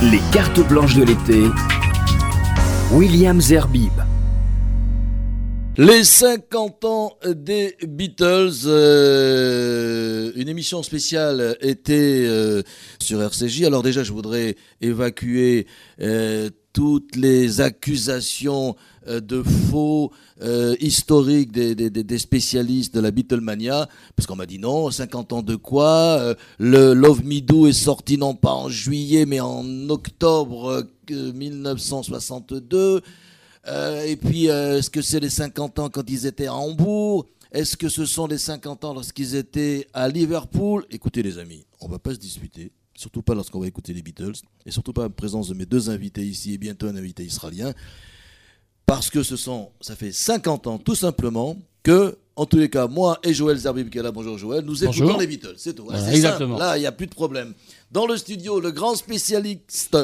Les cartes blanches de l'été. William Zerbib. Les 50 ans des Beatles, euh, une émission spéciale était euh, sur RCJ. Alors déjà, je voudrais évacuer euh, toutes les accusations euh, de faux euh, historiques des, des, des, spécialistes de la Beatlemania, parce qu'on m'a dit non, 50 ans de quoi euh, Le Love Me Do est sorti non pas en juillet, mais en octobre 1962. et puis, est-ce que c'est les 50 ans quand ils étaient à Hambourg? Est-ce que ce sont les 50 ans lorsqu'ils étaient à Liverpool? Écoutez les amis, on va pas se disputer surtout pas lorsqu'on va écouter les Beatles, et surtout pas en présence de mes deux invités ici, et bientôt un invité israélien parce que ce sont, ça fait 50 ans tout simplement que, en tous les cas, moi et Joël Zerbib qui est là, bonjour Joël, nous écoutons les Beatles, c'est tout. exactement. Là, il n'y a plus de problème. Dans le studio, le grand spécialiste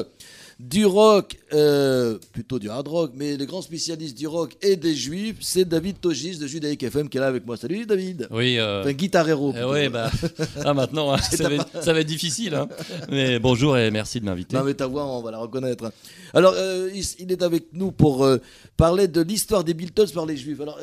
du rock, euh, plutôt du hard rock, mais le grand spécialiste du rock et des juifs, c'est David Togis de Judaïque FM qui est là avec moi. Salut David. Oui. Euh... Enfin, guitarero. Eh oui, bah, ah, maintenant, hein, ça, va être, ça, va être, difficile. Hein. Mais bonjour et merci de m'inviter. Non, mais ta voix, on va la reconnaître. Alors, euh, il, est avec nous pour euh, parler de l'histoire des Beatles par les juifs. Alors,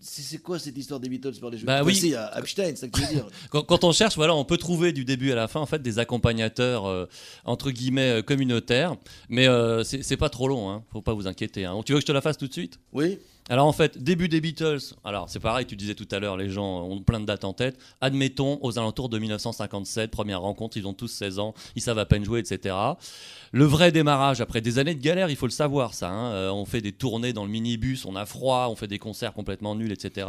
c'est quoi cette histoire des Beatles par les juifs? Bah, oui. à Epstein, ça que tu veux dire. quand, quand, on cherche, voilà, on peut trouver du début à la fin, en fait, des accompagnateurs, entre guillemets, communautaires. Mais c'est pas trop long, hein. faut pas vous inquiéter. Hein. Tu veux que je te la fasse tout de suite? Oui. Alors en fait, début des Beatles, alors c'est pareil, tu disais tout à l'heure, les gens ont plein de dates en tête. Admettons, aux alentours de 1957, première rencontre, ils ont tous 16 ans, ils savent à peine jouer, etc. Le vrai démarrage, après des années de galère, il faut le savoir ça. Hein. Euh, on fait des tournées dans le minibus, on a froid, on fait des concerts complètement nuls, etc.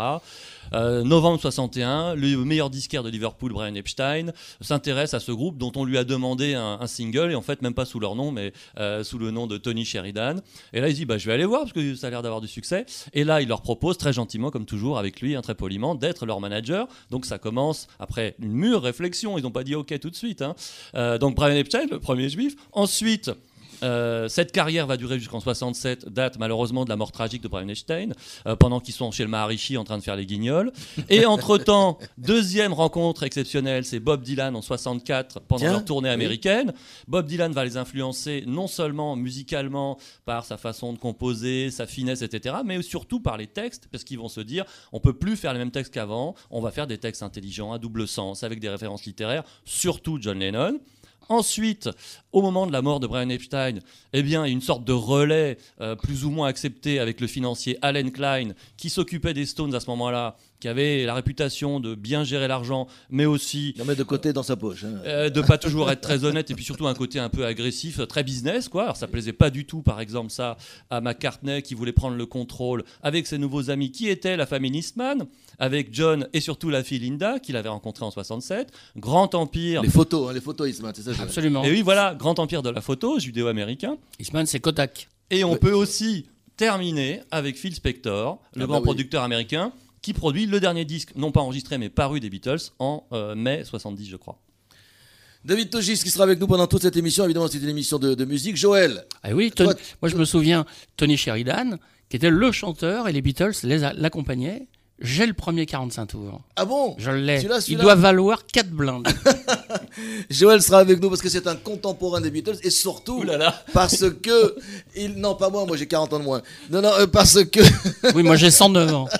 Euh, novembre 61, le meilleur disquaire de Liverpool, Brian Epstein, s'intéresse à ce groupe dont on lui a demandé un, single, et en fait même pas sous leur nom, mais euh, sous le nom de Tony Sheridan. Et là il dit, bah, je vais aller voir parce que ça a l'air d'avoir du succès. Et là il leur propose très gentiment, comme toujours avec lui, un très poliment, d'être leur manager. Donc ça commence après une mûre réflexion, ils n'ont pas dit ok tout de suite. Hein. donc Brian Epstein, le premier juif. Ensuite, euh, cette carrière va durer jusqu'en 67, date malheureusement de la mort tragique de Brian Epstein, euh, pendant qu'ils sont chez le Maharishi en train de faire les guignols. Et entre-temps, deuxième rencontre exceptionnelle, c'est Bob Dylan en 64, pendant leur tournée américaine. Bob Dylan va les influencer non seulement musicalement par sa façon de composer, sa finesse, etc., mais surtout par les textes, parce qu'ils vont se dire, on peut plus faire les mêmes textes qu'avant, on va faire des textes intelligents, à double sens, avec des références littéraires, surtout John Lennon. Ensuite, au moment de la mort de Brian Epstein, eh bien, une sorte de relais euh, plus ou moins accepté avec le financier Allen Klein, qui s'occupait des Stones à ce moment-là, qui avait la réputation de bien gérer l'argent, mais aussi... De mettre de côté dans sa poche. Hein. Euh, de pas toujours être très honnête, et puis surtout un côté un peu agressif, très business, quoi. Alors ça plaisait pas du tout, par exemple, ça, à McCartney, qui voulait prendre le contrôle avec ses nouveaux amis, qui étaient la famille Eastman, avec John et surtout la fille Linda, qu'il avait rencontrée en 67. Grand empire... Les photos, hein, les photos Eastman, c'est ça Absolument. Et oui, voilà, grand empire de la photo, judéo-américain. Eastman, c'est Kodak. Et on peut aussi terminer avec Phil Spector, le ah grand bah producteur américain, qui produit le dernier disque, non pas enregistré mais paru des Beatles en euh, mai 70, je crois. David Togis qui sera avec nous pendant toute cette émission. Évidemment, c'est une émission de, musique. Joël. Ah oui, moi je me souviens Tony Sheridan, qui était le chanteur et les Beatles l'accompagnaient. J'ai le premier 45 tours. Ah bon? Je l'ai. Il doit valoir 4 blindes. Joël sera avec nous parce que c'est un contemporain des Beatles et surtout parce que il non pas moi, moi j'ai 40 ans de moins. Non non euh, parce que Oui, moi j'ai 109 ans.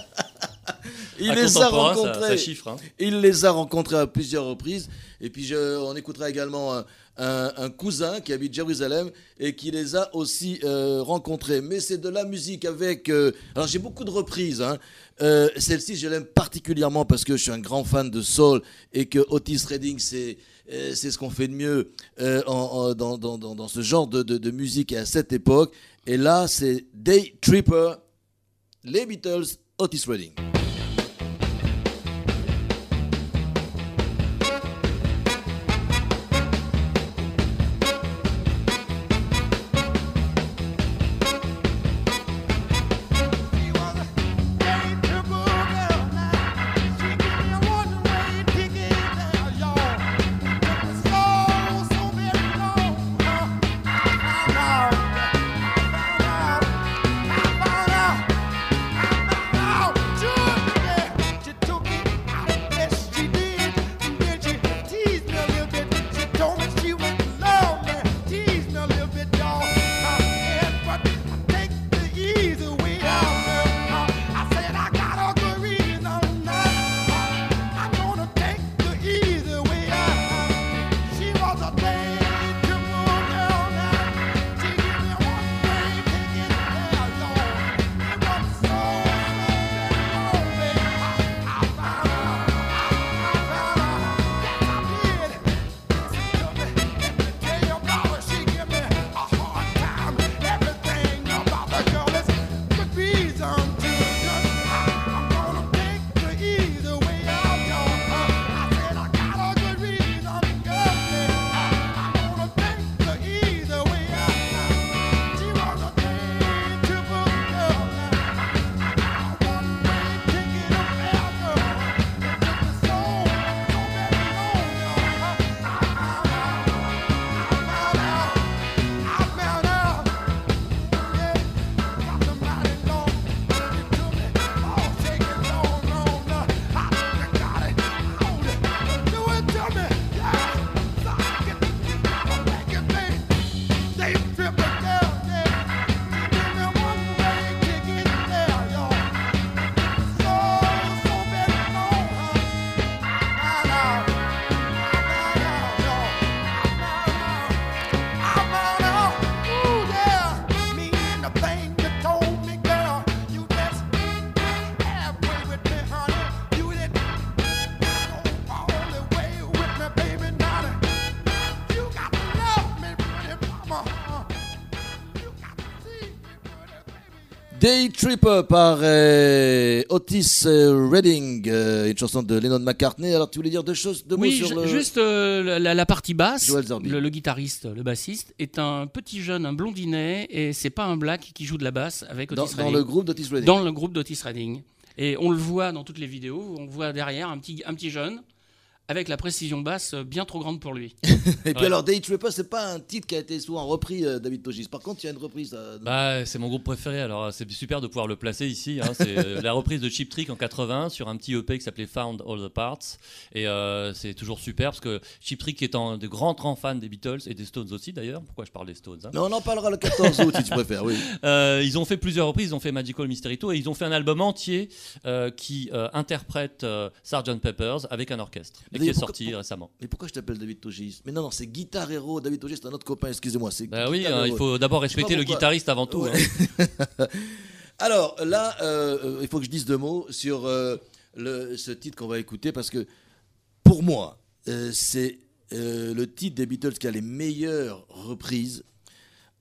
il les a rencontrés. Hein. Il les a rencontrés à plusieurs reprises. Et puis je, on écoutera également un, cousin qui habite Jérusalem et qui les a aussi euh, rencontrés. Mais c'est de la musique avec. Euh, alors j'ai beaucoup de reprises. Hein. Euh, celle-ci, je l'aime particulièrement parce que je suis un grand fan de soul et que Otis Redding, c'est c'est ce qu'on fait de mieux dans, dans, dans, dans, ce genre de, de, de musique à cette époque. Et là, c'est Day Tripper, les Beatles, Otis Redding. Day Tripper par euh, Otis euh, Redding, euh, une chanson de Lennon McCartney. Alors tu voulais dire deux choses, deux Oui, mots sur le. juste euh, la, la partie basse. Le, le guitariste, le bassiste, est un petit jeune, un blondinet, et c'est pas un black qui joue de la basse avec dans, Otis dans Redding. le groupe d'Otis Redding. Dans le groupe d'Otis Redding. Et on le voit dans toutes les vidéos, on voit derrière un petit, un petit jeune avec la précision basse bien trop grande pour lui. Et puis Ouais. alors Day Tripper, c'est pas un titre qui a été souvent repris, euh, David Togis. Par contre, il y a une reprise. euh, Bah, c'est mon groupe préféré, alors c'est super de pouvoir le placer ici. hein. C'est euh, la reprise de Cheap Trick en 80 sur un petit EP qui s'appelait Found All the Parts. Et euh, c'est toujours super parce que Cheap Trick étant de grands, grands fans des Beatles et des Stones aussi d'ailleurs. Pourquoi je parle des Stones hein? Mais on en parlera le 14 août si tu préfères, oui. Euh, ils ont fait plusieurs reprises, ils ont fait Magical Mystery Tour et ils ont fait un album entier euh, qui euh, interprète euh, Sgt Peppers avec un orchestre et qui est pourquoi- sorti récemment. Mais pourquoi je t'appelle David Togis Mais non, non, c'est Guitar Hero. David Togis, c'est un autre copain, excusez-moi. Bah oui, hein, il faut d'abord respecter le guitariste avant tout. Ouais. hein. Alors là, euh, euh, il faut que je dise deux mots sur euh, le- ce titre qu'on va écouter parce que pour moi, euh, c'est le titre des Beatles qui a les meilleures reprises.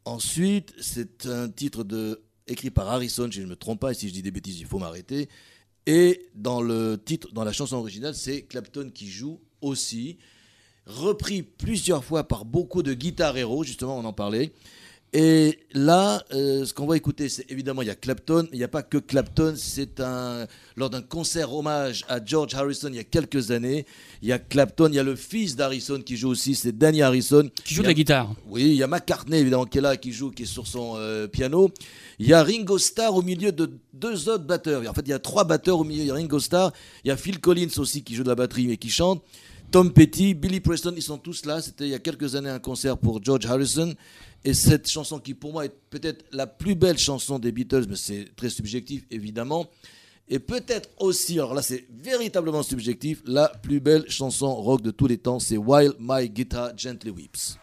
Ensuite, c'est un titre de, écrit par Harrison, si je ne me trompe pas, et si je dis des bêtises, il faut m'arrêter. Et dans le titre, dans la chanson originale, c'est Clapton qui joue aussi, repris plusieurs fois par beaucoup de guitar héros, justement, on en parlait. Et là, euh, ce qu'on va écouter, c'est évidemment, il y a Clapton, il n'y a pas que Clapton, c'est un, lors d'un concert hommage à George Harrison il y a quelques années, il y a Clapton, il y a le fils d'Harrison qui joue aussi, c'est Danny Harrison. Qui joue de la guitare. oui, il y a McCartney évidemment qui est là, qui joue, qui est sur son euh, piano. Il y a Ringo Starr au milieu de deux autres batteurs. En fait, il y a trois batteurs au milieu. Il y a Ringo Starr, il y a Phil Collins aussi qui joue de la batterie mais qui chante. Tom Petty, Billy Preston, ils sont tous là. C'était il y a quelques années un concert pour George Harrison. Et cette chanson qui pour moi est peut-être la plus belle chanson des Beatles, mais c'est très subjectif évidemment. Et peut-être aussi, alors là c'est véritablement subjectif, la plus belle chanson rock de tous les temps, c'est While My Guitar Gently Weeps.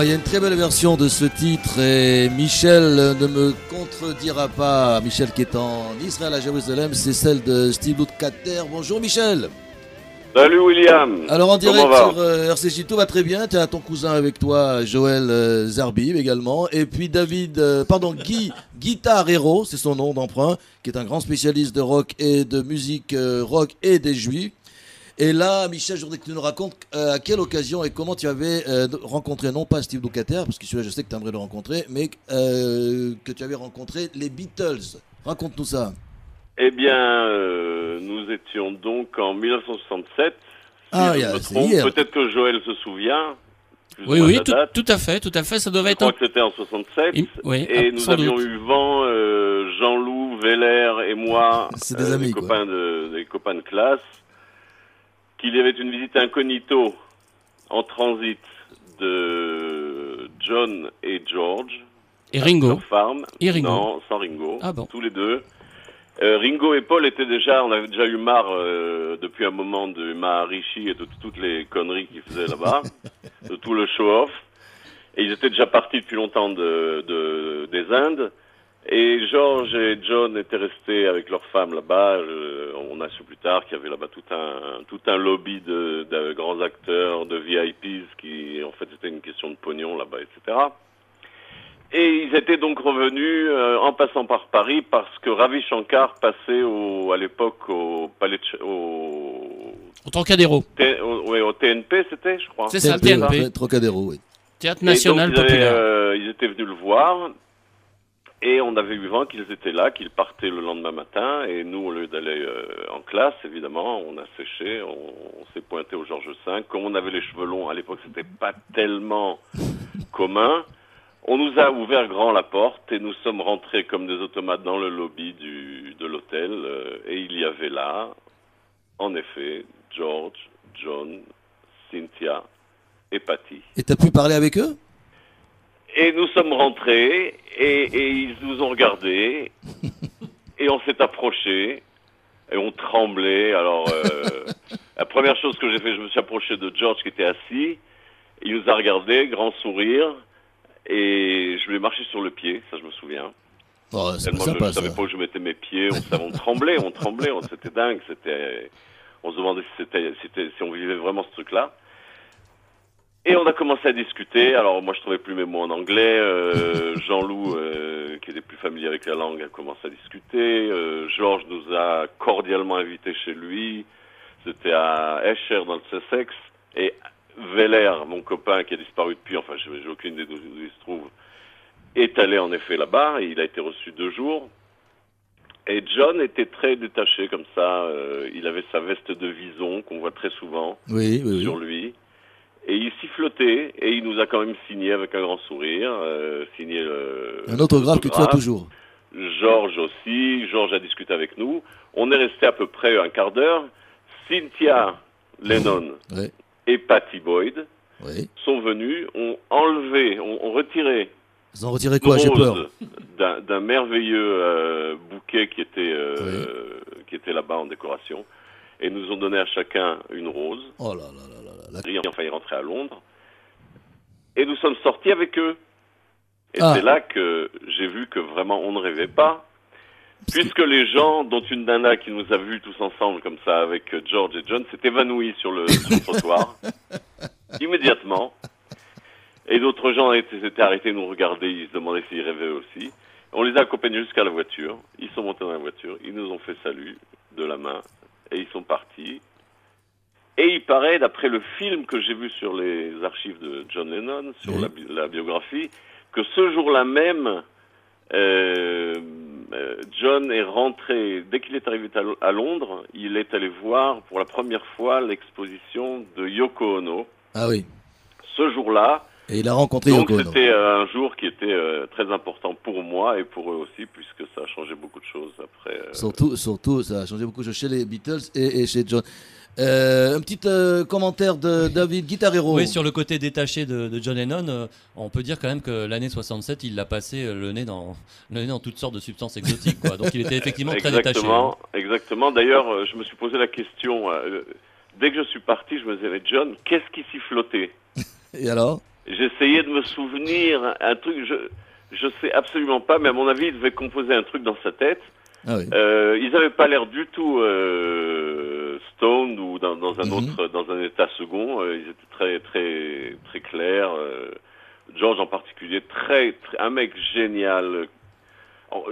Alors il y a une très belle version de ce titre et Michel ne me contredira pas. Michel qui est en Israël à Jérusalem, c'est celle de Steve Lutkater. Bonjour Michel. Salut William. Alors en direct Comment sur euh, RCJ, tout va très bien. Tu as ton cousin avec toi, Joël euh, Zarbib également. Et puis David, euh, pardon, Guy Guitar Hero, c'est son nom d'emprunt, qui est un grand spécialiste de rock et de musique euh, rock et des juifs. Et là, Michel, je voudrais que tu nous racontes euh, à quelle occasion et comment tu avais euh, rencontré, non pas Steve Lukather, parce que celui-là, je sais que tu aimerais le rencontrer, mais euh, que tu avais rencontré les Beatles. Raconte-nous ça. Eh bien, euh, nous étions donc en 1967. Si Ah, je il y a- me c'est trompe. hier. Peut-être que Joël se souvient. Oui, oui, tout, à fait, tout à fait. Ça devait Je être. crois un- que c'était en 67. Il- oui, et ah, nous avions doute. eu vent, euh, Jean-Loup, Véler et moi, euh, C'est des amis, des, quoi. copains de, des copains de classe, qu'il y avait une visite incognito en transit de John et George. Et Ringo. Farm. Et Ringo. Non, sans Ringo. Ah bon. Tous les deux. Euh, Ringo et Paul étaient déjà, on avait déjà eu marre euh, depuis un moment de Maharishi et de toutes les conneries qu'ils faisaient là-bas, de tout le show-off. Et ils étaient déjà partis depuis longtemps de, de- des Indes. Et George et John étaient restés avec leurs femmes là-bas. Euh, on a su plus tard qu'il y avait là-bas tout un, tout un lobby de, de grands acteurs, de VIPs, qui en fait c'était une question de pognon là-bas, etc. Et ils étaient donc revenus euh, en passant par Paris parce que Ravi Shankar passait au, à l'époque au palais de au, Au Trocadéro. T- au, ouais, au TNP, c'était, je crois. C'est ça, le TNP, TNP. Trocadéro, oui. Théâtre Et National donc, ils, avaient, Populaire. euh, ils étaient venus le voir et on avait eu vent qu'ils étaient là, qu'ils partaient le lendemain matin et nous, au lieu d'aller euh, en classe, évidemment, on a séché, on, s'est pointé au Georges V. Comme on avait les cheveux longs, à l'époque, c'était pas tellement commun. On nous a ouvert grand la porte et nous sommes rentrés comme des automates dans le lobby du, de l'hôtel euh, et il y avait là, en effet, George, John, Cynthia et Patty. Et tu as pu parler avec eux? Et nous sommes rentrés et, et ils nous ont regardés et on s'est approchés et on tremblait. Alors, euh, la première chose que j'ai fait, je me suis approché de George qui était assis. Il nous a regardé, grand sourire, et je lui ai marché sur le pied, ça je me souviens. oh, C'est pas Tellement je sympa ne savais pas où je mettais mes pieds, on, savait- on tremblait, on tremblait, on- c'était dingue, c'était, on se demandait si, c'était- si on vivait vraiment ce truc-là. Et on a commencé à discuter. Alors moi je trouvais plus mes mots en anglais. Euh, Jean-Loup, euh, qui était plus familier avec la langue, a commencé à discuter. Euh, Georges nous a cordialement invités chez lui. C'était à Escher dans le Sussex. Et Veller, mon copain qui a disparu depuis, enfin j'ai aucune idée d'où il se trouve, est allé en effet là-bas. Il a été reçu deux jours. Et John était très détaché comme ça. il avait sa veste de vison qu'on voit très souvent Oui, oui, sur lui. Et il sifflotait et il nous a quand même signé avec un grand sourire, euh, signé le, Un autographe que tu as toujours. Georges aussi, Georges a discuté avec nous. On est resté à peu près un quart d'heure. Cynthia Lennon Ouais. et Patty Boyd sont venus, ont enlevé, ont, ont retiré Ils ont retiré quoi? J'ai peur. d'un d'un merveilleux euh, bouquet qui était, euh, qui était là-bas en décoration et nous ont donné à chacun une rose. Oh là là là là là. Enfin, il rentrait à Londres. Et nous sommes sortis avec eux. Et Ah. c'est là que j'ai vu que vraiment on ne rêvait pas. Puisque les gens, dont une nana qui nous a vus tous ensemble comme ça avec George et John, s'est évanouie sur le, sur le trottoir. immédiatement. Et d'autres gens étaient, s'étaient arrêtés nous regarder, ils se demandaient s'ils rêvaient aussi. On les a accompagnés jusqu'à la voiture. Ils sont montés dans la voiture, ils nous ont fait salut de la main et ils sont partis. Et il paraît, d'après le film que j'ai vu sur les archives de John Lennon, sur Oui. la, bi- la biographie, que ce jour-là même, euh, euh, John est rentré, dès qu'il est arrivé à Londres, il est allé voir pour la première fois l'exposition de Yoko Ono. Ah oui. Ce jour-là, Et il a rencontré donc Yoko Ono. c'était un jour qui était euh, très important pour moi et pour eux aussi, puisque ça a changé beaucoup de choses après. euh, Surtout, surtout, ça a changé beaucoup de choses chez les Beatles et, et chez John. Euh, un petit euh, commentaire de David Guitarero. Oui, sur le côté détaché de, de John Lennon, euh, on peut dire quand même que l'année 67, il l'a passé le nez dans le nez dans toutes sortes de substances exotiques. Quoi. Donc il était effectivement très détaché. Exactement, exactement. D'ailleurs, euh, je me suis posé la question. euh, dès que je suis parti, je me disais, mais John, qu'est-ce qui s'y flottait? Et alors? J'essayais de me souvenir un truc, je je sais absolument pas, mais à mon avis, il devait composer un truc dans sa tête. Ah oui. Euh, ils n'avaient pas l'air du tout euh, stoned ou dans, dans un Mhm. autre, dans un état second. Euh, ils étaient très, très, très clairs. Euh, George en particulier, très, très- un mec génial.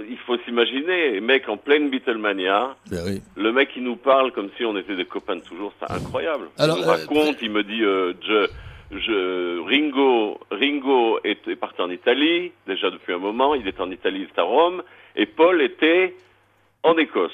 Il faut s'imaginer, mec en pleine Beatlemania, Ben oui. le mec qui nous parle comme si on était des copains de toujours, c'est incroyable. Alors, il nous raconte, il me dit, je, je, Ringo, Ringo est, parti en Italie déjà depuis un moment. Il est en Italie, il est à Rome, et Paul était en Écosse.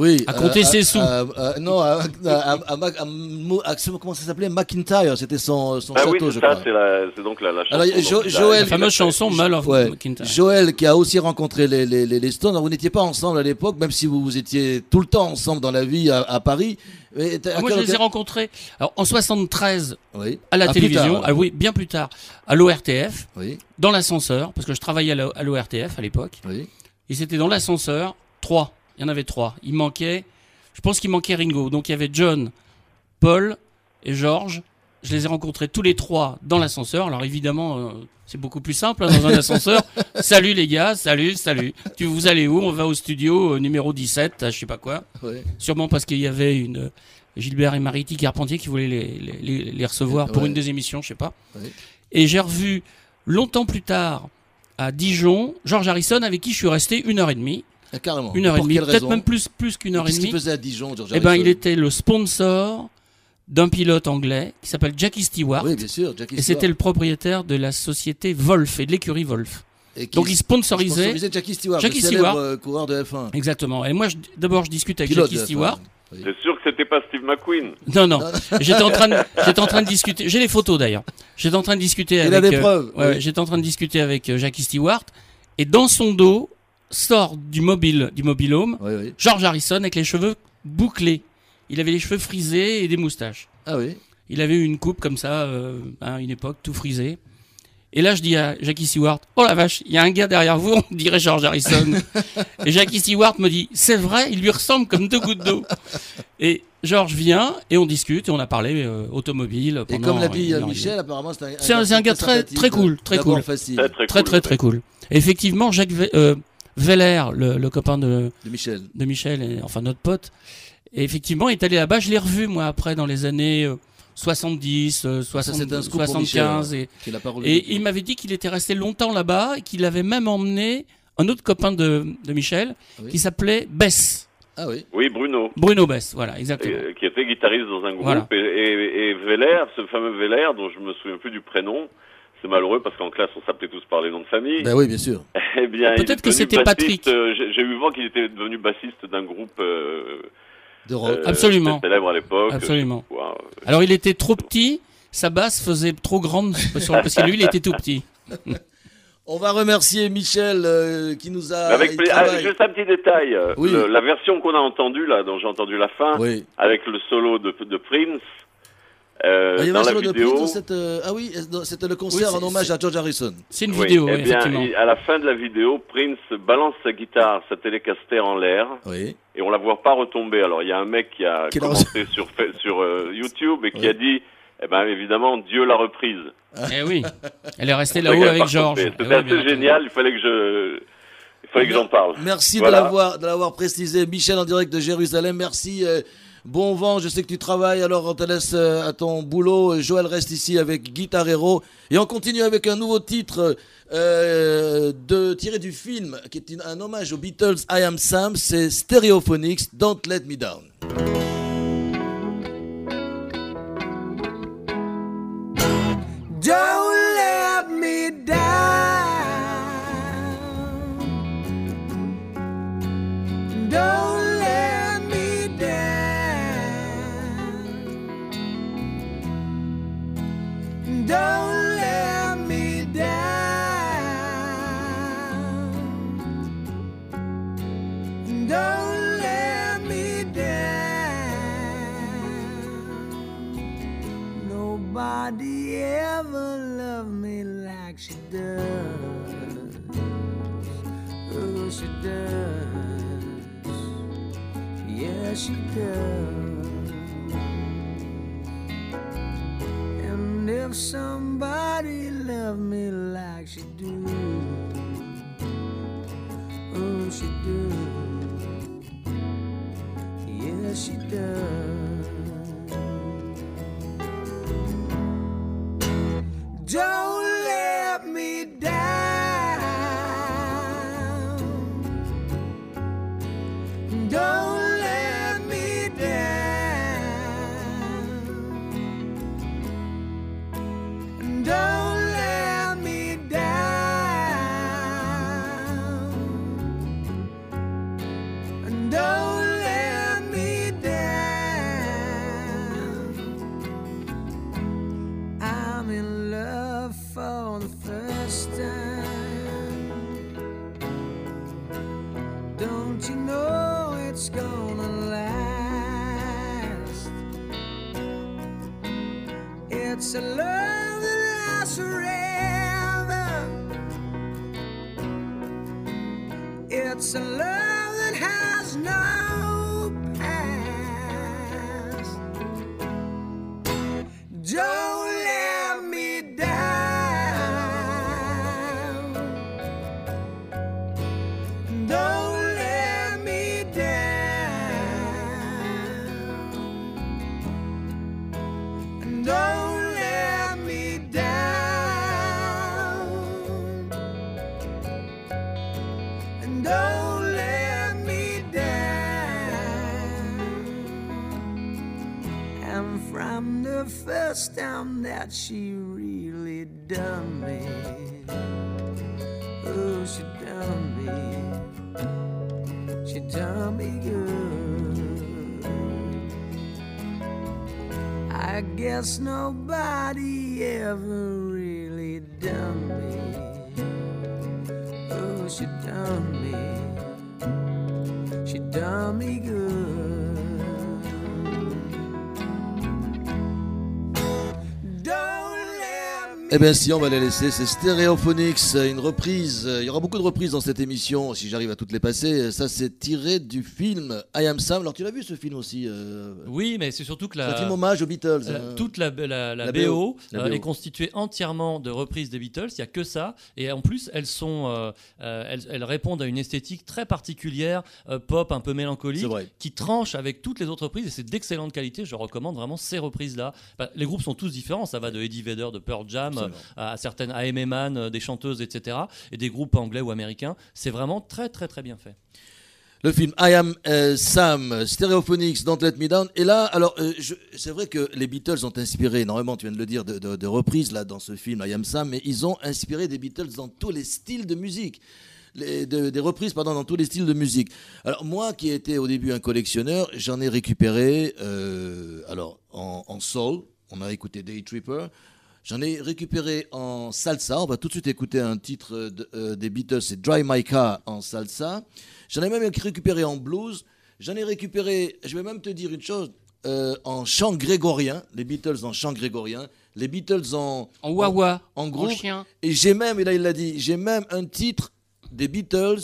Oui. À compter ses sous. à- à- non, à, à- à- à Mac- à Mo- à- comment ça s'appelait McIntyre, c'était son, son Ah oui, château, c'est je ça, crois. c'est la- c'est donc la, la chanson. Alors, Jo- Joël- La fameuse chanson Mull of Ouais. McIntyre. Joël qui a aussi rencontré les, les, les, les Stones. Alors, vous n'étiez pas ensemble à l'époque, même si vous, vous étiez tout le temps ensemble dans la vie à, à Paris. À Ah, Moi, je les ai rencontrés alors, en 73 Oui. à la Ah, télévision, tard, ah oui, bien plus tard, à l'ORTF, Oui, dans l'ascenseur, parce que je travaillais à l'ORTF à l'époque. oui. Et c'était dans l'ascenseur, trois. Il y en avait trois. Il manquait, je pense qu'il manquait Ringo. Donc il y avait John, Paul et George. Je les ai rencontrés tous les trois dans l'ascenseur. Alors évidemment, euh, c'est beaucoup plus simple hein, dans un ascenseur. salut les gars, salut, salut. Tu vous allez où? On va au studio euh, numéro 17, à je sais pas quoi. Sûrement parce qu'il y avait une euh, Gilbert et Mariti Carpentier qui voulaient les, les- les- les recevoir pour Ouais. une des émissions, je sais pas. Ouais. Et j'ai revu longtemps plus tard à Dijon George Harrison avec qui je suis resté une heure et demie. Ah, carrément. Une heure et demie, peut-être même plus, plus qu'une heure et Qu'est-ce qu'il demie. faisait à Dijon, George Eh ben, il était le sponsor d'un pilote anglais qui s'appelle Jackie Stewart. Oui, bien sûr, Jackie et c'était le propriétaire de la société Wolf et de l'écurie Wolf. Et qui Donc il sponsorisait. sponsorisait Jackie Stewart, Jackie le célèbre Stewart. euh, coureur de F1. Exactement. Et moi, d'abord, je discute avec Pilote Jackie de F1. Stewart. Oui. C'est sûr que c'était pas Steve McQueen. Non, non. J'étais en train de, j'étais en train de discuter. J'ai les photos d'ailleurs. J'étais en train de discuter Il avec. a des euh, preuves. ouais, oui. J'étais en train de discuter avec euh, Jackie Stewart. Et dans son dos sort du mobile, du mobilhome, Oui, oui. George Harrison avec les cheveux bouclés. Il avait les cheveux frisés et des moustaches. Ah oui. Il avait eu une coupe comme ça, euh, à une époque, tout frisé. Et là, je dis à Jackie Stewart, oh la vache, il y a un gars derrière vous, on dirait George Harrison. et Jackie Stewart me dit, c'est vrai, il lui ressemble comme deux gouttes d'eau. Et George vient et on discute et on a parlé euh, automobile. Et pendant comme l'a dit euh, et. Michel, apparemment, c'est un, gars très- très cool, très cool. facile Très, très, Très cool, très très cool. Et effectivement, Jacques euh, Veller, le, le copain de, de Michel. de Michel, et, enfin notre pote, et effectivement est allé là-bas. Je l'ai revu moi après dans les années euh, 70, euh, 60, c'est un scoop pour 75 Michel, et, il m'avait dit qu'il était resté longtemps là-bas et qu'il avait même emmené un autre copain de, de Michel Oui. qui s'appelait Bess, Ah oui. Oui, Bruno. Bruno Bess, voilà, exactement. euh, qui était guitariste dans un groupe. Voilà. Et, et, et Veller, ce fameux Veller, dont je me souviens plus du prénom, c'est malheureux parce qu'en classe on s'appelait tous par les noms de famille. Ben oui, bien sûr. Eh bien, Peut-être que c'était Patrick. euh, J'ai eu vent qu'il était devenu bassiste d'un groupe euh, De rock. euh, Absolument. célèbre à l'époque. Absolument. Quoi. Alors il était trop petit, sa basse faisait trop grande sur- parce que lui il était tout petit. On va remercier Michel euh, qui nous a. Avec ah, juste un petit détail. Oui. le- la version qu'on a entendue là, dont j'ai entendu la fin, Oui. avec le solo de, de Prince. Euh, Ah, il y avait dans un la vidéo, Prince dans cette. euh, Ah oui, dans- c'était le concert Oui, en hommage à George Harrison. C'est une Oui, vidéo, eh oui, bien, effectivement. il- à la fin de la vidéo, Prince balance sa guitare, sa télécaster en l'air, Oui. et on la voit pas retomber. Alors il y a un mec qui a Qui l'a commenté sur, sur euh, YouTube et qui a dit, eh ben évidemment, Dieu l'a reprise. Eh oui, elle est restée là-haut avec George. Eh C'était oui, bien assez génial, il fallait que je, il fallait que j'en parle. Merci Voilà. de l'avoir de l'avoir précisé. Michel en direct de Jérusalem. Merci. Bon vent. Je sais que tu travailles. Alors on te laisse euh, à ton boulot. Joël reste ici avec Guitar Hero. Et on continue avec un nouveau titre euh, de tiré du film qui est un hommage aux Beatles. I Am Sam. C'est Stereophonics. Don't Let Me Down. And if somebody loved me It's a love she really done me, oh, she done me, she done me good. I guess nobody Eh bien si, on va les laisser, c'est Stereophonics, une reprise, il y aura beaucoup de reprises dans cette émission, si j'arrive à toutes les passer, ça c'est tiré du film I Am Sam, alors tu l'as vu ce film aussi euh, Oui, mais c'est surtout que C'est un la, film hommage aux Beatles. euh, hein. toute la, la- la La BO, BO, la euh, BO. est constituée entièrement de reprises des Beatles. Il n'y a que ça. Et en plus, elles, sont, euh, elles, elles répondent à une esthétique très particulière, pop, un peu mélancolique, qui tranche avec toutes les autres reprises. Et c'est d'excellente qualité. Je recommande vraiment ces reprises-là. Bah, les groupes sont tous différents. Ça va de Eddie Vedder, de Pearl Jam, Absolument. à certaines. Eman, euh, des chanteuses, etc. Et des groupes anglais ou américains. C'est vraiment très, très, très bien fait. Le film I Am euh, Sam, Stereophonics, Don't Let Me Down. Et là, alors, euh, c'est vrai que les Beatles ont inspiré énormément, tu viens de le dire, de, de- de reprises là dans ce film I Am Sam, mais ils ont inspiré des Beatles dans tous les styles de musique. Les- de- des reprises pardon, dans tous les styles de musique. Alors moi qui étais au début un collectionneur, j'en ai récupéré euh, alors en, en soul, on a écouté Day Tripper, j'en ai récupéré en salsa, on va tout de suite écouter un titre de- euh, des Beatles, c'est Dry My Car en salsa. J'en ai même récupéré en blues, j'en ai récupéré, je vais même te dire une chose, euh, en chant grégorien, les Beatles en chant grégorien, les Beatles en, En wawa, en en groupe, chien. et j'ai même, et là il l'a dit, j'ai même un titre des Beatles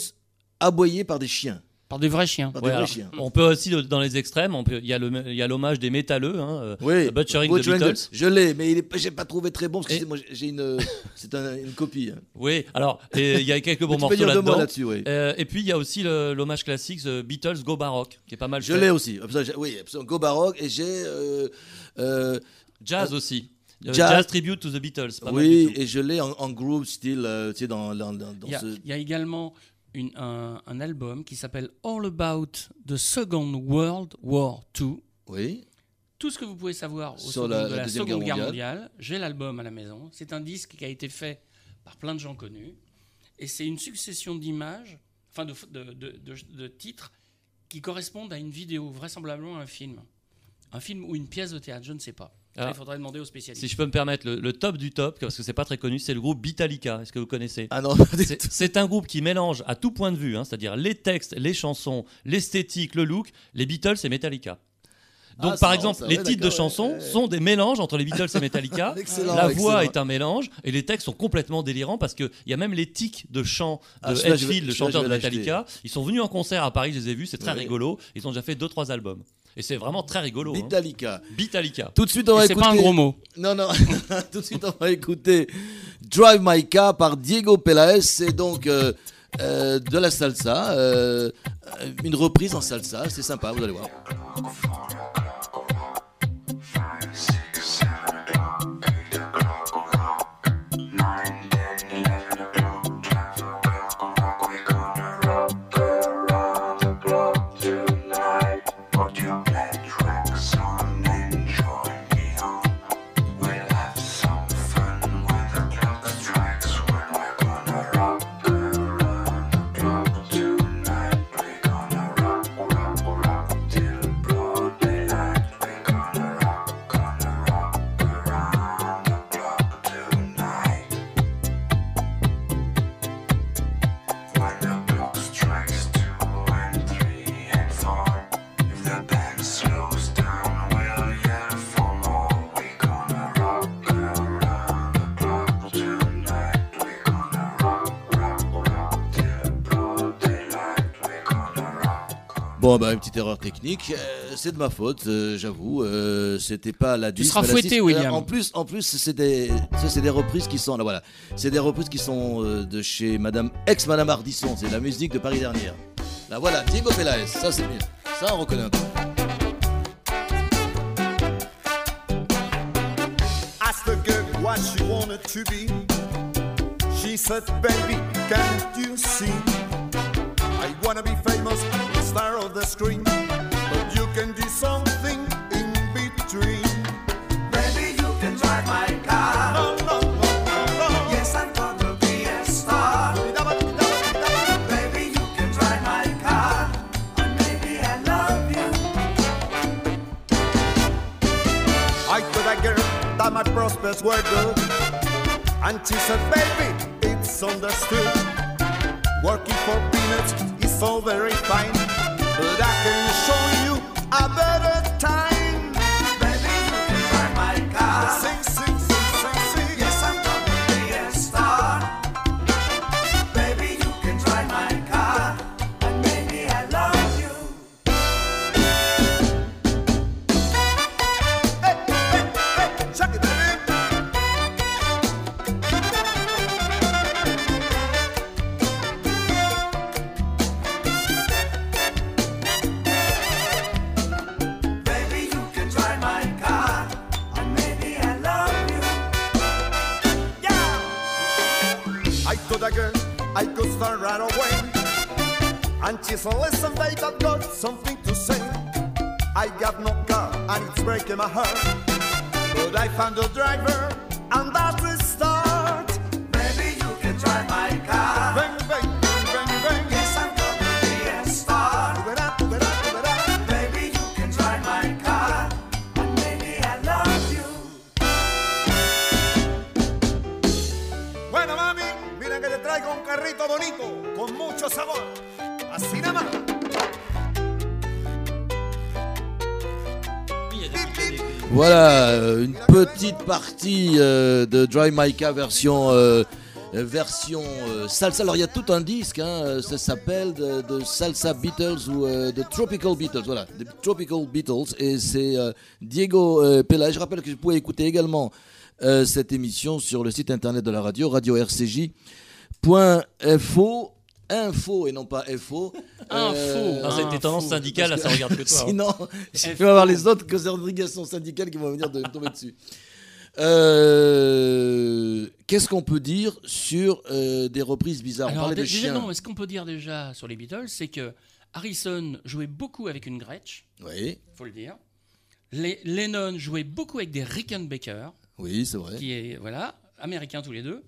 aboyé par des chiens. Par des vrais chiens. Par Ouais, des vrais alors, chiens. on peut aussi, euh, dans les extrêmes, il y a l'hommage des métalleux, hein, euh, Oui, Butchering Butch the Beatles. Je l'ai, mais est, j'ai pas trouvé très bon parce que Et- c'est- moi j'ai une, c'est un- une copie. hein. Oui, alors il y a quelques bons morceaux là-dedans. oui. Euh, et puis il y a aussi l'hommage classique The Beatles Go Baroque, qui est pas mal Je l'ai aussi. Oui. Go Baroque et j'ai. euh, euh, Jazz aussi. Euh, Jazz. Jazz. Tribute to the Beatles. Pas mal oui, du tout. et je l'ai en, en groove style, euh, tu sais, dans, dans, dans- dans Il y a, ce. il y a également une- un, un album qui s'appelle All About the Second World War II. Oui. Tout ce que vous pouvez savoir au Sur second la- de la la Deuxième Seconde Guerre mondiale. mondiale. J'ai l'album à la maison. C'est un disque qui a été fait par plein de gens connus. Et c'est une succession d'images, enfin de, de- de- de- de titres, qui correspondent à une vidéo, vraisemblablement un film. Un film ou une pièce de théâtre, je ne sais pas. Ah. il faudrait demander aux spécialistes. Si je peux me permettre, le, le top du top, parce que c'est pas très connu, c'est le groupe Beatallica. Est-ce que vous connaissez Ah non, C'est- un groupe qui mélange à tout point de vue, hein, c'est-à-dire les textes, les chansons, l'esthétique, le look, les Beatles et Metallica. Donc, Ah, c'est par exemple, les titres de chansons ouais, ouais. sont des mélanges entre les Beatles et Metallica. Excellent, La excellent. voix est un mélange et les textes sont complètement délirants parce qu'il y a même les tics de chant Ah, de vais- Hetfield, le chanteur de. Metallica. Ils sont venus en concert à Paris, je les ai vus, c'est très Ouais. rigolo. Ils ont déjà fait deux trois albums. Et c'est vraiment très rigolo. hein. Metallica. Bitalica. Tout de suite, on Et va C'est écouter. pas un gros mot. Non, non. Tout de suite, on va écouter Drive My Car par Diego Pelaez. C'est donc euh, euh, de la salsa, euh, euh, une reprise en salsa. C'est sympa, vous allez voir. Bon, bah, une petite erreur technique. Euh, c'est de ma faute, euh, j'avoue. Euh, C'était pas la 10. seras mais la fouetté, 6. William. en plus, en plus c'est des, ça, c'est des reprises qui sont. Là, voilà. C'est des reprises qui sont de chez Madame, ex-Madame Ardisson. C'est la musique de Paris dernière. Là, voilà. Diego Pelaez. Ça, c'est mieux. Ça, on reconnaît un peu. asked the girl what she wanted to be. She said, Baby, can't you see? I wanna be famous, star of the screen. But you can do something in between. Baby, you can drive my car. No, no, no, no. Yes, I'm gonna be a star. Baby, you can drive my car. And maybe I love you. I told that girl that my prospects were good. And she said, Baby, it's understood. Working for peanuts is all very fine. But I can show you a Start right away. And she said, listen, babe, I've got something to say. I got no car and it's breaking my heart. But I found a driver Voilà, euh, une petite partie euh, de Dry Micah version euh, version salsa. Alors il y a tout un disque, hein, ça s'appelle de, de Salsa Beatles ou de Tropical Beatles. Voilà, de Tropical Beatles et c'est Diego Pela. Je rappelle que vous pouvez écouter également cette émission sur le site internet de la radio, radio rcj.fo. Info et non pas FO. Info. Tendances fou. syndicales, là, ça regarde que toi. hein. Sinon, il va y avoir les autres obligations syndicales qui vont venir de me tomber dessus. Euh, Qu'est-ce qu'on peut dire sur euh, des reprises bizarres? On Alors, parlait dé- de déjà, chiens. non, mais ce qu'on peut dire déjà sur les Beatles, c'est que Harrison jouait beaucoup avec une Gretsch, Oui, faut le dire. Les- Lennon jouait beaucoup avec des Rickenbacker, oui, c'est vrai. qui est voilà, américains tous les deux,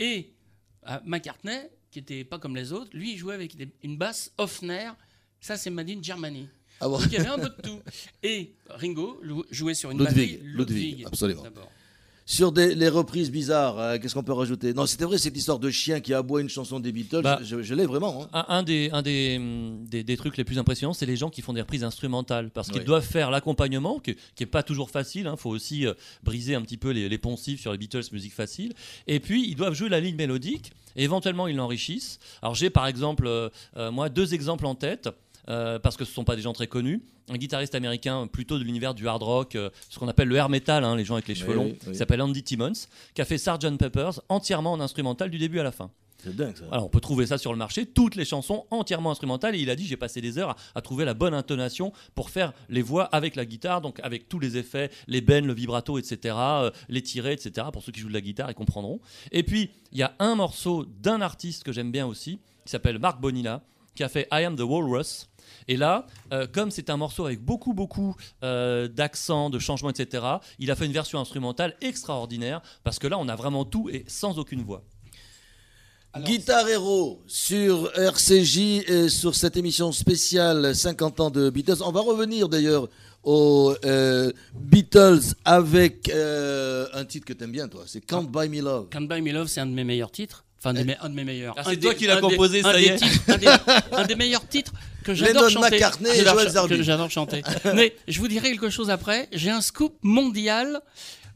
et euh, McCartney, qui était pas comme les autres, lui il jouait avec des- une basse Hofner. Ça, c'est Made in Germany. Ah bon Donc il y avait un peu de tout. Et Ringo jouait sur une Ludwig, batterie Ludwig, absolument. d'abord. Sur des, les reprises bizarres, euh, qu'est-ce qu'on peut rajouter? Non, c'était vrai cette histoire de chien qui aboie une chanson des Beatles. Bah, je je l'ai vraiment. hein. Un, un des, un des, hum, des, des trucs les plus impressionnants, c'est les gens qui font des reprises instrumentales. Parce qu'ils doivent faire l'accompagnement, qui n'est pas toujours facile. Il faut aussi euh, briser un petit peu les, les poncifs sur les Beatles, musique facile. Et puis, ils doivent jouer la ligne mélodique. Et éventuellement, ils l'enrichissent. Alors, j'ai par exemple, euh, moi, deux exemples en tête. Euh, parce que ce sont pas des gens très connus. Un guitariste américain plutôt de l'univers du hard rock, euh, ce qu'on appelle le air metal, hein, les gens avec les cheveux Oui, longs, oui, oui. qui s'appelle Andy Timmons, qui a fait Sgt Peppers entièrement en instrumental du début à la fin. C'est dingue ça. Alors on peut trouver ça sur le marché, toutes les chansons entièrement instrumentales. Et il a dit j'ai passé des heures à, à trouver la bonne intonation pour faire les voix avec la guitare, donc avec tous les effets, les bends, le vibrato, etc., euh, les tirés, etc. Pour ceux qui jouent de la guitare, ils comprendront. Et puis il y a un morceau d'un artiste que j'aime bien aussi, qui s'appelle Mark Bonilla, qui a fait I Am the Walrus. Et là, euh, comme c'est un morceau avec beaucoup, beaucoup euh, d'accents, de changements, etc., il a fait une version instrumentale extraordinaire, parce que là, on a vraiment tout et sans aucune voix. Guitar Hero sur RCJ et sur cette émission spéciale 50 ans de Beatles. On va revenir d'ailleurs aux euh, Beatles avec euh, un titre que t'aimes bien toi, c'est Can't Buy Me Love. Can't Buy Me Love, c'est un de mes meilleurs titres. Enfin, me- un de mes meilleurs. Ah, c'est toi qui l'as composé, ça y est. titres- un, des, un des meilleurs titres que j'adore Lennon, chanter. Que J'adore chanter. Mais je vous dirai quelque chose après. J'ai un scoop mondial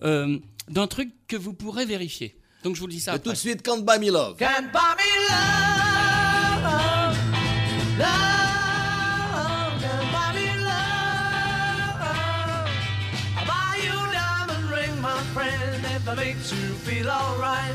euh, d'un truc que vous pourrez vérifier. Donc je vous le dis ça Et tout après. de suite Can't Buy Me Love. Can't buy me love, love, can't buy me love. I'll buy you a diamond ring, my friend, if it makes you feel alright.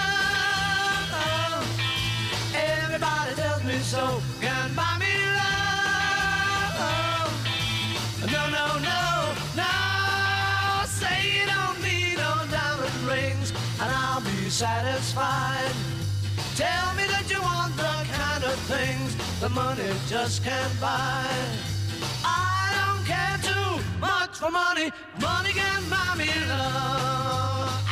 Everybody tells me so, can buy me love. No, no, no, no. Say you don't need no diamond rings, and I'll be satisfied. Tell me that you want the kind of things the money just can't buy. I don't care too much for money. Money can buy me love.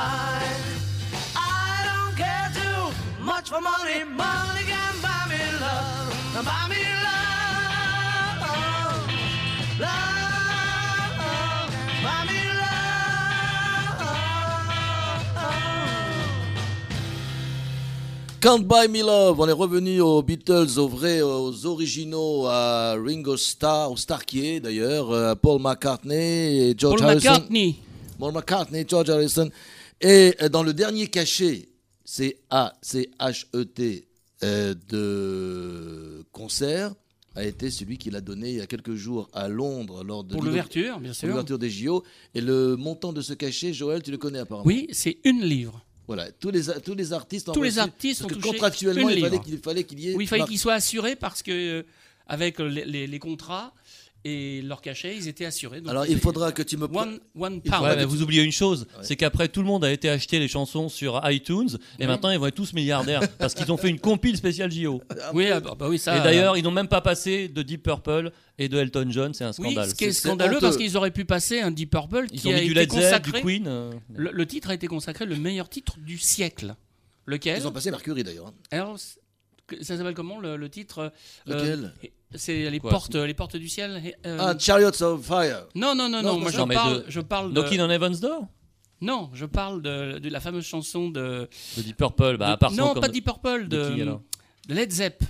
I don't care too much for money. Money can buy me love. Buy me love. Love. Buy me love. Can't Buy Me Love. On est revenu aux Beatles, aux vrais, aux originaux, à Ringo Starr, au Starkier d'ailleurs, à Paul McCartney et George Paul Harrison. McCartney. Paul McCartney, George Harrison. Et euh, dans le dernier cachet, c'est A-C-H-E-T euh, de concert, a été celui qu'il a donné il y a quelques jours à Londres lors de l'ouverture, bien pour sûr. l'ouverture des JO. Et le montant de ce cachet, Joël, tu le connais apparemment. Oui, c'est une livre. Voilà, tous les, tous les artistes ont Tous les artistes parce ont que contractuellement, une il fallait qu'il fallait qu'il y ait. Oui, il fallait qu'ils soient assurés parce que euh, avec les, les- les contrats et leur cachet, ils étaient assurés. Donc Alors, il faudra que tu me. One, one pound. Ouais, vous oubliez une chose, Ouais. c'est qu'après tout le monde a été acheter les chansons sur iTunes et Oui. maintenant ils vont être tous milliardaires parce qu'ils ont fait une compile spéciale JO. Oui, ah, bah, bah oui, ça. et d'ailleurs, ils n'ont même pas passé de Deep Purple et de Elton John, c'est un oui, scandale. ce qui est scandaleux honteux. parce qu'ils auraient pu passer un Deep Purple Ils qui ont a mis du été Led Zepp, du consacré. Queen. euh, Le, le titre a été consacré le meilleur titre du siècle. Lequel? Ils ont passé Mercury d'ailleurs. hein. Ça s'appelle comment le, le titre euh, Lequel? C'est les Quoi, portes, les portes du ciel. euh, Ah, Chariots of Fire. non, non, non, non, non. Moi, je. Non, mais parle, de- je parle de. Knocking on Heaven's Door? Non, je parle de, de la fameuse chanson de. De Deep Purple, bah, de- à part non, pas Deep Purple, de de, qui, alors? de Led Zepp.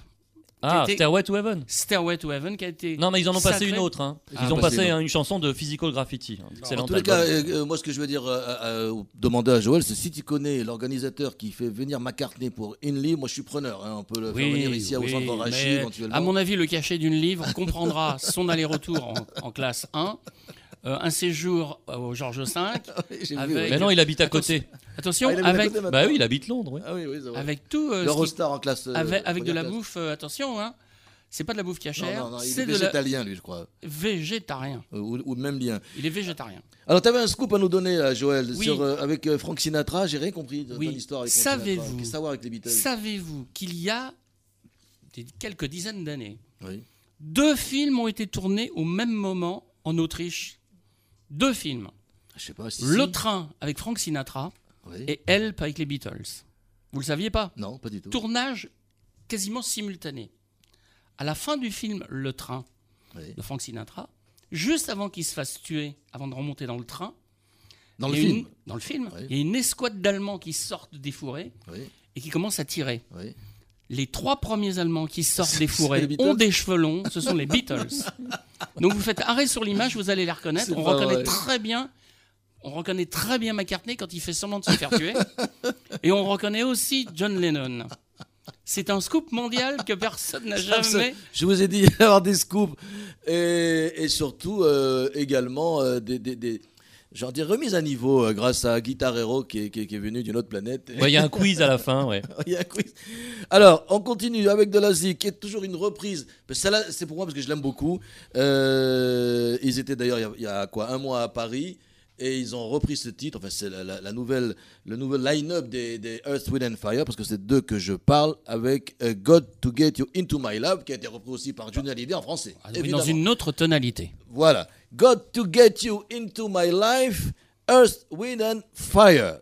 Ah, Stairway to Heaven Stairway to Heaven qui a été. Non, mais ils en ont passé une autre. hein. Ils Ah, ont passé passé une hein, une chanson de Physical Graffiti. hein. En Excellent tous les cas, euh, euh, moi, ce que je veux dire, euh, demander à Joël, c'est si tu connais l'organisateur qui fait venir McCartney pour Inly, moi je suis preneur. hein, on peut le faire Oui, venir ici oui, centre Rachi éventuellement. À mon avis, le cachet d'une livre comprendra son aller-retour en, en classe 1, euh, un séjour au Georges V, avec-. Mais non, il habite à côté. attention, Ah, il avec, côté. Bah oui, il habite Londres. oui. Ah oui, oui, avec tout. euh, qui- L'Eurostar en classe. euh, avec, avec de la classe. bouffe, euh, attention, hein. C'est pas de la bouffe Non, cachère, non, non, il est la végétalien, lui, je crois. végétarien. Euh, Ou, ou même lien. Il est végétarien. Alors, tu avais un scoop à nous donner, là, Joël, Oui. sur, euh, avec euh, Frank Sinatra. J'ai rien compris de Oui. ton histoire avec Frank Sinatra. Savez-vous- a Savez-vous qu'il y a des- quelques dizaines d'années, Oui. deux films ont été tournés au même moment en Autriche Deux films. Je sais pas si. Le si. train avec Frank Sinatra Oui. et Help avec les Beatles. Vous le saviez pas? Non, pas du tout. Tournage quasiment simultané. À la fin du film Le train Oui. de Frank Sinatra, juste avant qu'il se fasse tuer, avant de remonter dans le train, Dans le il y a film une- dans le film, Oui. il y a une escouade d'Allemands qui sortent des fourrés et qui commencent à tirer. Les trois premiers Allemands qui sortent des fourrés ont des cheveux longs, ce sont les Beatles. Donc vous faites arrêt sur l'image, vous allez les reconnaître. On reconnaît vrai. très bien, on reconnaît très bien McCartney quand il fait semblant de se faire tuer, et on reconnaît aussi John Lennon. C'est un scoop mondial que personne n'a jamais. Je vous ai dit avoir des scoops et, et surtout euh, également euh, des, des, des- j'en dirais remises à niveau euh, grâce à Guitar Hero qui est, qui est- qui est venu d'une autre planète. Ouais, Il y a un quiz à la fin, ouais. Il y a un quiz. Alors, on continue avec de la zik, qui est toujours une reprise. Parce que Celle-là, c'est pour moi parce que je l'aime beaucoup. Euh, ils étaient d'ailleurs il y a- il y, a quoi un mois à Paris. Et ils ont repris ce titre, enfin c'est la, la- la nouvelle, le nouvel line-up des, des Earth, Wind and Fire, parce que c'est d'eux que je parle, avec euh, God to Get You Into My Love, qui a été repris aussi par Johnny Hallyday en français. Ah, oui, dans une autre tonalité. Voilà. God to Get You Into My Life, Earth, Wind and Fire.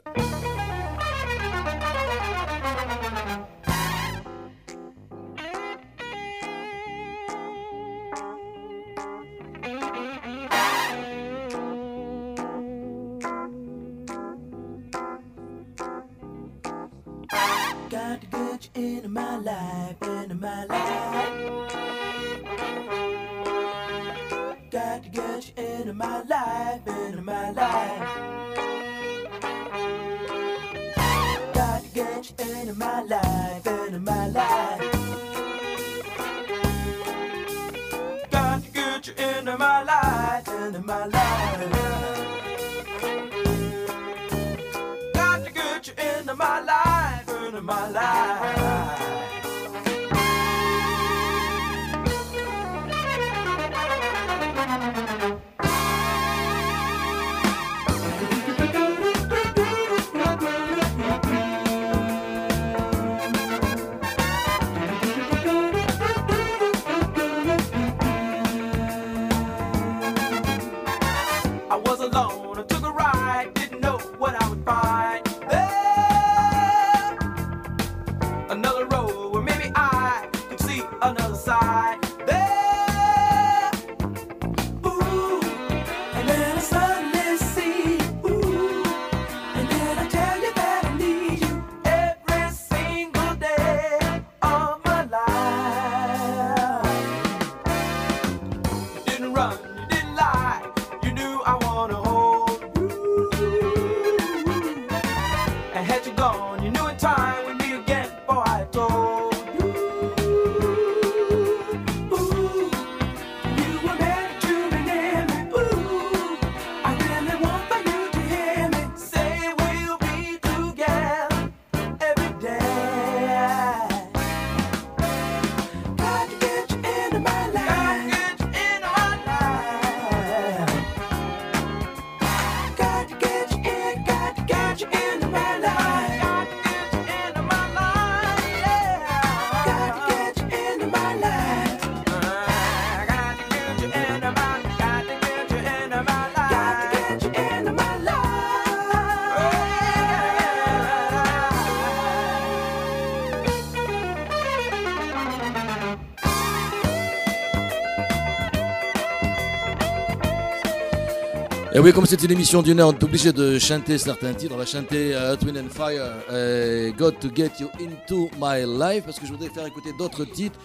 Comme c'est une émission d'une heure, on est obligé de chanter certains titres. On va chanter Earth, Wind and Fire, euh, God to Get You Into My Life, parce que je voudrais faire écouter d'autres titres.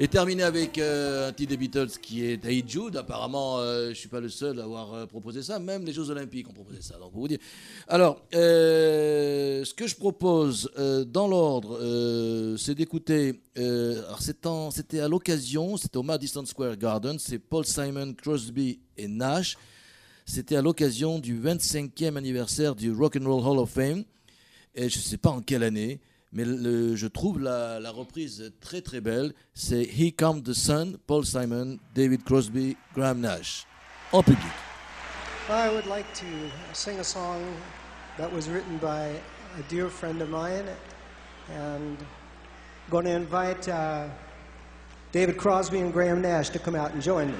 Et terminer avec euh, un titre des Beatles qui est Hey Jude. Apparemment, euh, je ne suis pas le seul à avoir euh, proposé ça. Même les Jeux Olympiques ont proposé ça. Donc, pour vous dire. Alors, ce que je propose dans l'ordre, c'est d'écouter. alors, c'était à l'occasion, c'était au Madison Square Garden. C'est Paul Simon, Crosby et Nash. C'était à l'occasion du 25e anniversaire du Rock and Roll Hall of Fame. Et je ne sais pas en quelle année, Mais je trouve la, reprise très très belle. C'est Here Comes the Sun, Paul Simon, David Crosby, Graham Nash. En public. I would like to sing a song that was written by a dear friend of mine, and uh, David Crosby and Graham Nash to come out and join.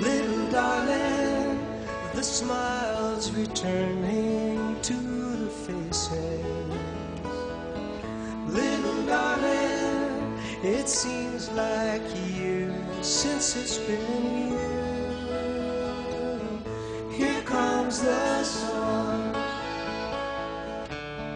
Little darling, the smiles returning to the faces. Little darling, it seems like years since it's been here. Here comes the sun.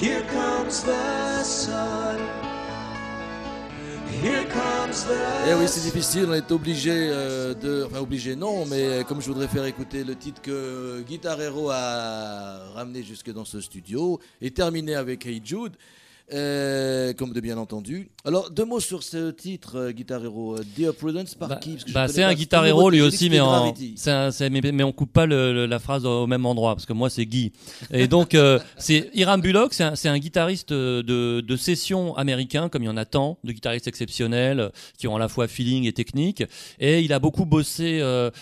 Here comes the sun. Here comes the Eh oui, c'est difficile, on est obligé euh, de. Enfin, obligé, non, mais comme je voudrais faire écouter le titre que Guitar Hero a ramené jusque dans ce studio et terminer avec Hey Jude, euh, comme de bien entendu. Alors, deux mots sur ce titre, euh, Guitar Hero. euh, Dear Prudence, par Bah, qui bah, c'est un guitar héros lui aussi, mais, en, un- c'est- mais, mais on coupe pas le- le- la phrase au même endroit parce que moi c'est Guy. Et donc euh, c'est Hiram Bullock, c'est un, guitariste de, de session américain comme il y en a tant de guitaristes exceptionnels qui ont à la fois feeling et technique. Et il a beaucoup bossé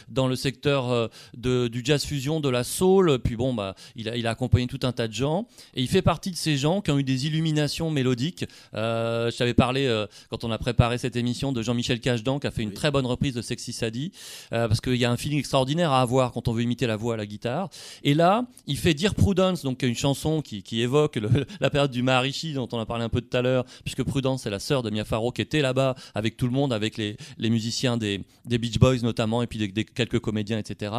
dans le secteur de, du jazz fusion, de la soul. Puis bon, bah, il a, il a accompagné tout un tas de gens. Et il fait partie de ces gens qui ont eu des illuminations mélodiques. Euh, je t'avais parlé euh, quand on a préparé cette émission de Jean-Michel Cajdan qui a fait une très bonne reprise de Sexy Sadie euh, parce qu'il y a un feeling extraordinaire à avoir quand on veut imiter la voix à la guitare. Et là, il fait Dear Prudence, donc une chanson qui, qui évoque le- la période du Maharishi dont on a parlé un peu tout à l'heure, puisque Prudence c'est la sœur de Mia Farrow qui était là-bas avec tout le monde, avec les, les musiciens des, des Beach Boys notamment, et puis des, des- quelques comédiens, etc.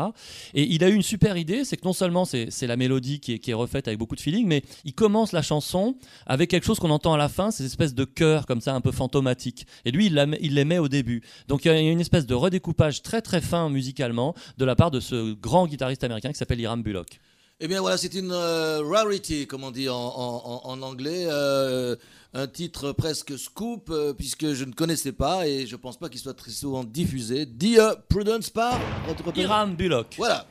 Et il a eu une super idée, c'est que non seulement c'est c'est la mélodie qui est, qui est refaite avec beaucoup de feeling, mais il commence la chanson avec quelque chose qu'on entend à la fin, ces espèces de chœurs comme ça un peu fantomatiques. Et lui, il, la met- il les met au début. Donc il y a une espèce de redécoupage très très fin musicalement de la part de ce grand guitariste américain qui s'appelle Hiram Bullock. Eh bien voilà, c'est une euh, rarity, comme on dit en, en- en- en anglais, euh, un titre presque scoop, euh, puisque je ne connaissais pas et je pense pas qu'il soit très souvent diffusé. Dear Prudence par... rappelle Hiram Bullock. Voilà.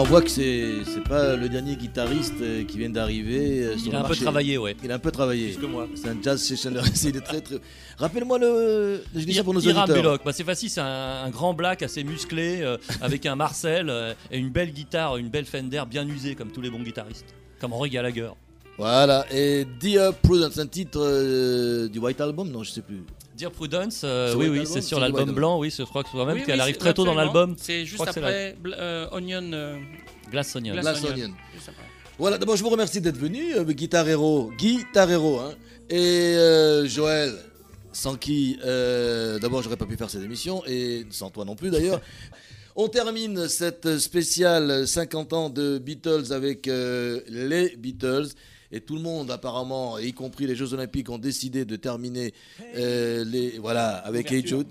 On voit que c'est c'est pas le dernier guitariste euh, qui vient d'arriver. euh, Il a un peu travaillé, ouais. Il a un peu travaillé. Plus que moi. C'est un jazz sessioner. il est très très. Rappelle-moi le. Je dis ça pour nos Hiram auditeurs. Bah, c'est facile, c'est un, un grand black assez musclé, euh, avec un Marcel euh, et une belle guitare, une belle Fender bien usée, comme tous les bons guitaristes. Comme Roy Gallagher. Voilà. Et Dear Prudence, un titre euh, du White Album? Non, je sais plus. Dear Prudence, euh, oui, oui, c'est sur l'album blanc, oui, je crois que c'est même Oui, qu'elle oui, arrive très tôt dans l'album. C'est juste après euh, Onion. euh, Glass Onion. Glass Glass Onion. Onion. Juste après. Voilà, d'abord je vous remercie d'être venu, euh, Guitar Hero, Guitar Hero, hein, et euh, Joël, sans qui, euh, d'abord j'aurais pas pu faire cette émission, et sans toi non plus d'ailleurs. On termine cette spéciale 50 ans de Beatles avec euh, les Beatles. Et tout le monde, apparemment, y compris les Jeux Olympiques, ont décidé de terminer euh, les, voilà, avec Hey L'ouverture. Jude.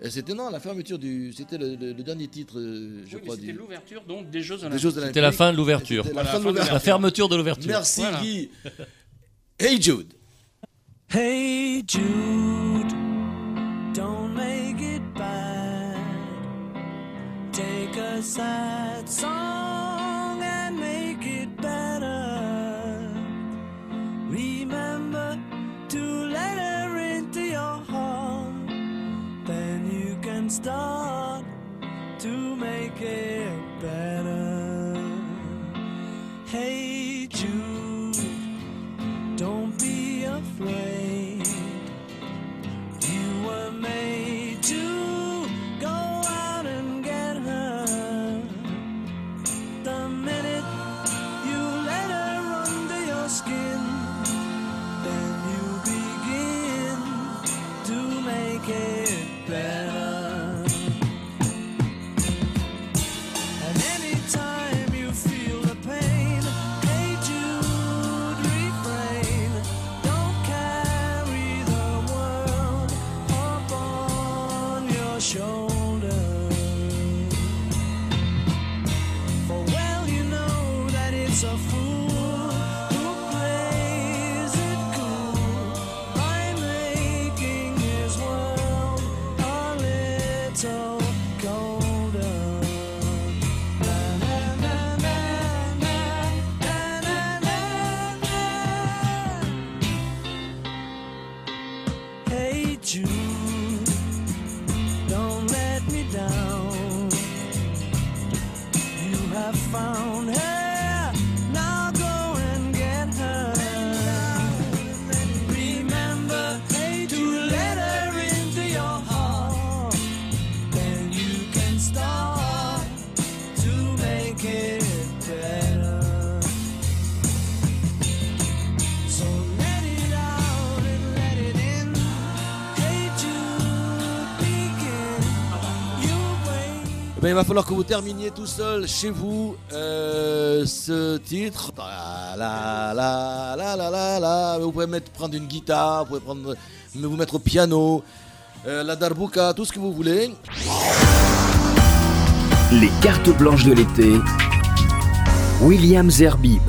Et C'était non, la fermeture du. C'était le, le- le dernier titre, euh, je Oui, crois, C'était du, l'ouverture donc des Jeux Olympiques. C'était la fin de l'ouverture. La l'ouverture. La fermeture de l'ouverture. Merci Voilà. Guy. Hey Jude. Hey Jude, don't make it bad. Take a sad song start to make it better. Hey Jude. Don't be afraid. You were made ben, il va falloir que vous terminiez tout seul chez vous euh, ce titre. Vous pouvez mettre, prendre une guitare, vous pouvez prendre, vous mettre au piano, euh, la darbuka, tout ce que vous voulez. Les cartes blanches de l'été. William Zerbib.